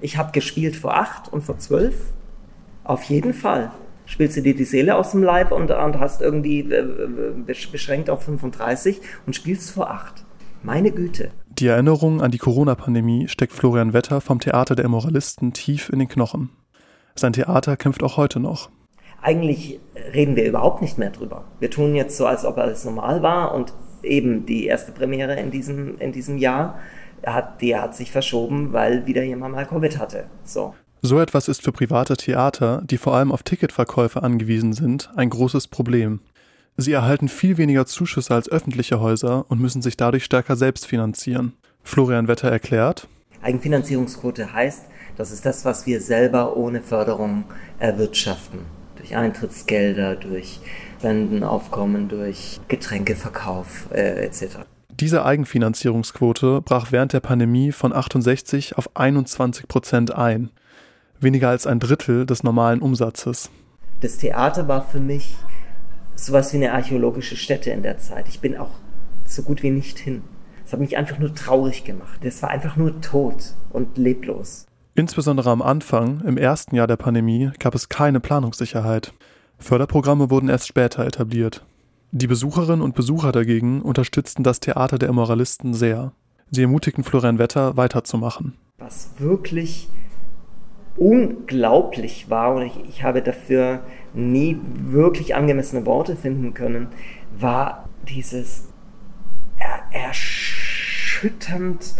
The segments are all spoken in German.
Ich habe gespielt vor acht und vor zwölf. Auf jeden Fall. Spielst du dir die Seele aus dem Leib und, und hast irgendwie äh, beschränkt auf 35 und spielst vor acht. Meine Güte. Die Erinnerung an die Corona-Pandemie steckt Florian Wetter vom Theater der Immoralisten tief in den Knochen. Sein Theater kämpft auch heute noch. Eigentlich reden wir überhaupt nicht mehr drüber. Wir tun jetzt so, als ob alles normal war und eben die erste Premiere in diesem, in diesem Jahr hat, die hat sich verschoben, weil wieder jemand mal Covid hatte. So. So etwas ist für private Theater, die vor allem auf Ticketverkäufe angewiesen sind, ein großes Problem. Sie erhalten viel weniger Zuschüsse als öffentliche Häuser und müssen sich dadurch stärker selbst finanzieren. Florian Wetter erklärt, Eigenfinanzierungsquote heißt, das ist das, was wir selber ohne Förderung erwirtschaften. Durch Eintrittsgelder, durch Spendenaufkommen, durch Getränkeverkauf äh, etc. Diese Eigenfinanzierungsquote brach während der Pandemie von 68 auf 21 Prozent ein. Weniger als ein Drittel des normalen Umsatzes. Das Theater war für mich sowas wie eine archäologische Stätte in der Zeit. Ich bin auch so gut wie nicht hin. Es hat mich einfach nur traurig gemacht. Es war einfach nur tot und leblos. Insbesondere am Anfang, im ersten Jahr der Pandemie, gab es keine Planungssicherheit. Förderprogramme wurden erst später etabliert. Die Besucherinnen und Besucher dagegen unterstützten das Theater der Immoralisten sehr. Sie ermutigten Florian Wetter weiterzumachen. Was wirklich unglaublich war, und ich, ich habe dafür nie wirklich angemessene Worte finden können, war dieses er erschütternd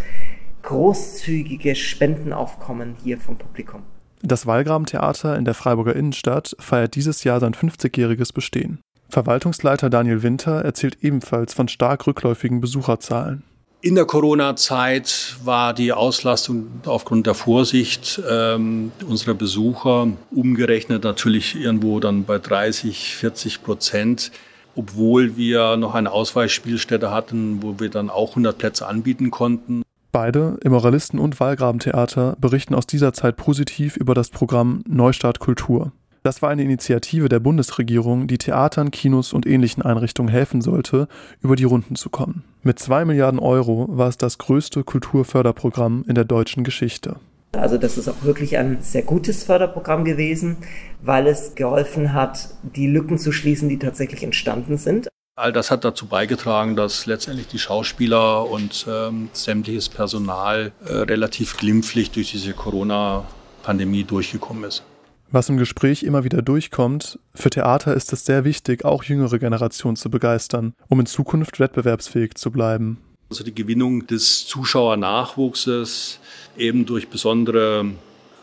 großzügige Spendenaufkommen hier vom Publikum. Das Wallgraben-Theater in der Freiburger Innenstadt feiert dieses Jahr sein 50-jähriges Bestehen. Verwaltungsleiter Daniel Winter erzählt ebenfalls von stark rückläufigen Besucherzahlen. In der Corona-Zeit war die Auslastung aufgrund der Vorsicht ähm, unserer Besucher umgerechnet natürlich irgendwo dann bei 30, 40 Prozent, obwohl wir noch eine Ausweichspielstätte hatten, wo wir dann auch 100 Plätze anbieten konnten. Beide, Immoralisten und Wallgrabentheater, berichten aus dieser Zeit positiv über das Programm Neustart Kultur. Das war eine Initiative der Bundesregierung, die Theatern, Kinos und ähnlichen Einrichtungen helfen sollte, über die Runden zu kommen. Mit zwei Milliarden Euro war es das größte Kulturförderprogramm in der deutschen Geschichte. Also das ist auch wirklich ein sehr gutes Förderprogramm gewesen, weil es geholfen hat, die Lücken zu schließen, die tatsächlich entstanden sind. All das hat dazu beigetragen, dass letztendlich die Schauspieler und ähm, sämtliches Personal äh, relativ glimpflich durch diese Corona-Pandemie durchgekommen ist. Was im Gespräch immer wieder durchkommt, für Theater ist es sehr wichtig, auch jüngere Generationen zu begeistern, um in Zukunft wettbewerbsfähig zu bleiben. Also die Gewinnung des Zuschauernachwuchses eben durch besondere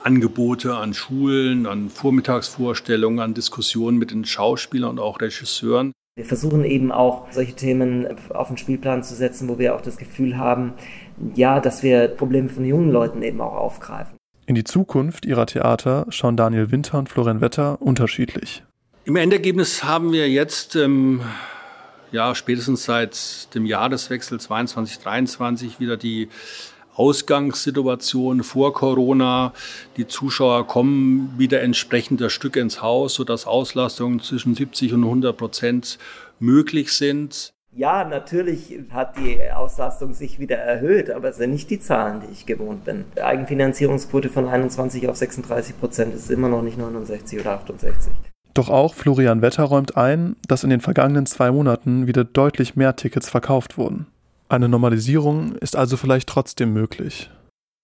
Angebote an Schulen, an Vormittagsvorstellungen, an Diskussionen mit den Schauspielern und auch Regisseuren. Wir versuchen eben auch solche Themen auf den Spielplan zu setzen, wo wir auch das Gefühl haben, ja, dass wir Probleme von jungen Leuten eben auch aufgreifen. In die Zukunft ihrer Theater schauen Daniel Winter und Florian Wetter unterschiedlich. Im Endergebnis haben wir jetzt ähm, ja spätestens seit dem Jahreswechsel 22 23 wieder die Ausgangssituation vor Corona. Die Zuschauer kommen wieder entsprechend der Stücke ins Haus, sodass Auslastungen zwischen 70 und 100 Prozent möglich sind. Ja, natürlich hat die Auslastung sich wieder erhöht, aber es sind nicht die Zahlen, die ich gewohnt bin. Die Eigenfinanzierungsquote von 21 auf 36 Prozent ist immer noch nicht 69 oder 68. Doch auch Florian Wetter räumt ein, dass in den vergangenen zwei Monaten wieder deutlich mehr Tickets verkauft wurden. Eine Normalisierung ist also vielleicht trotzdem möglich.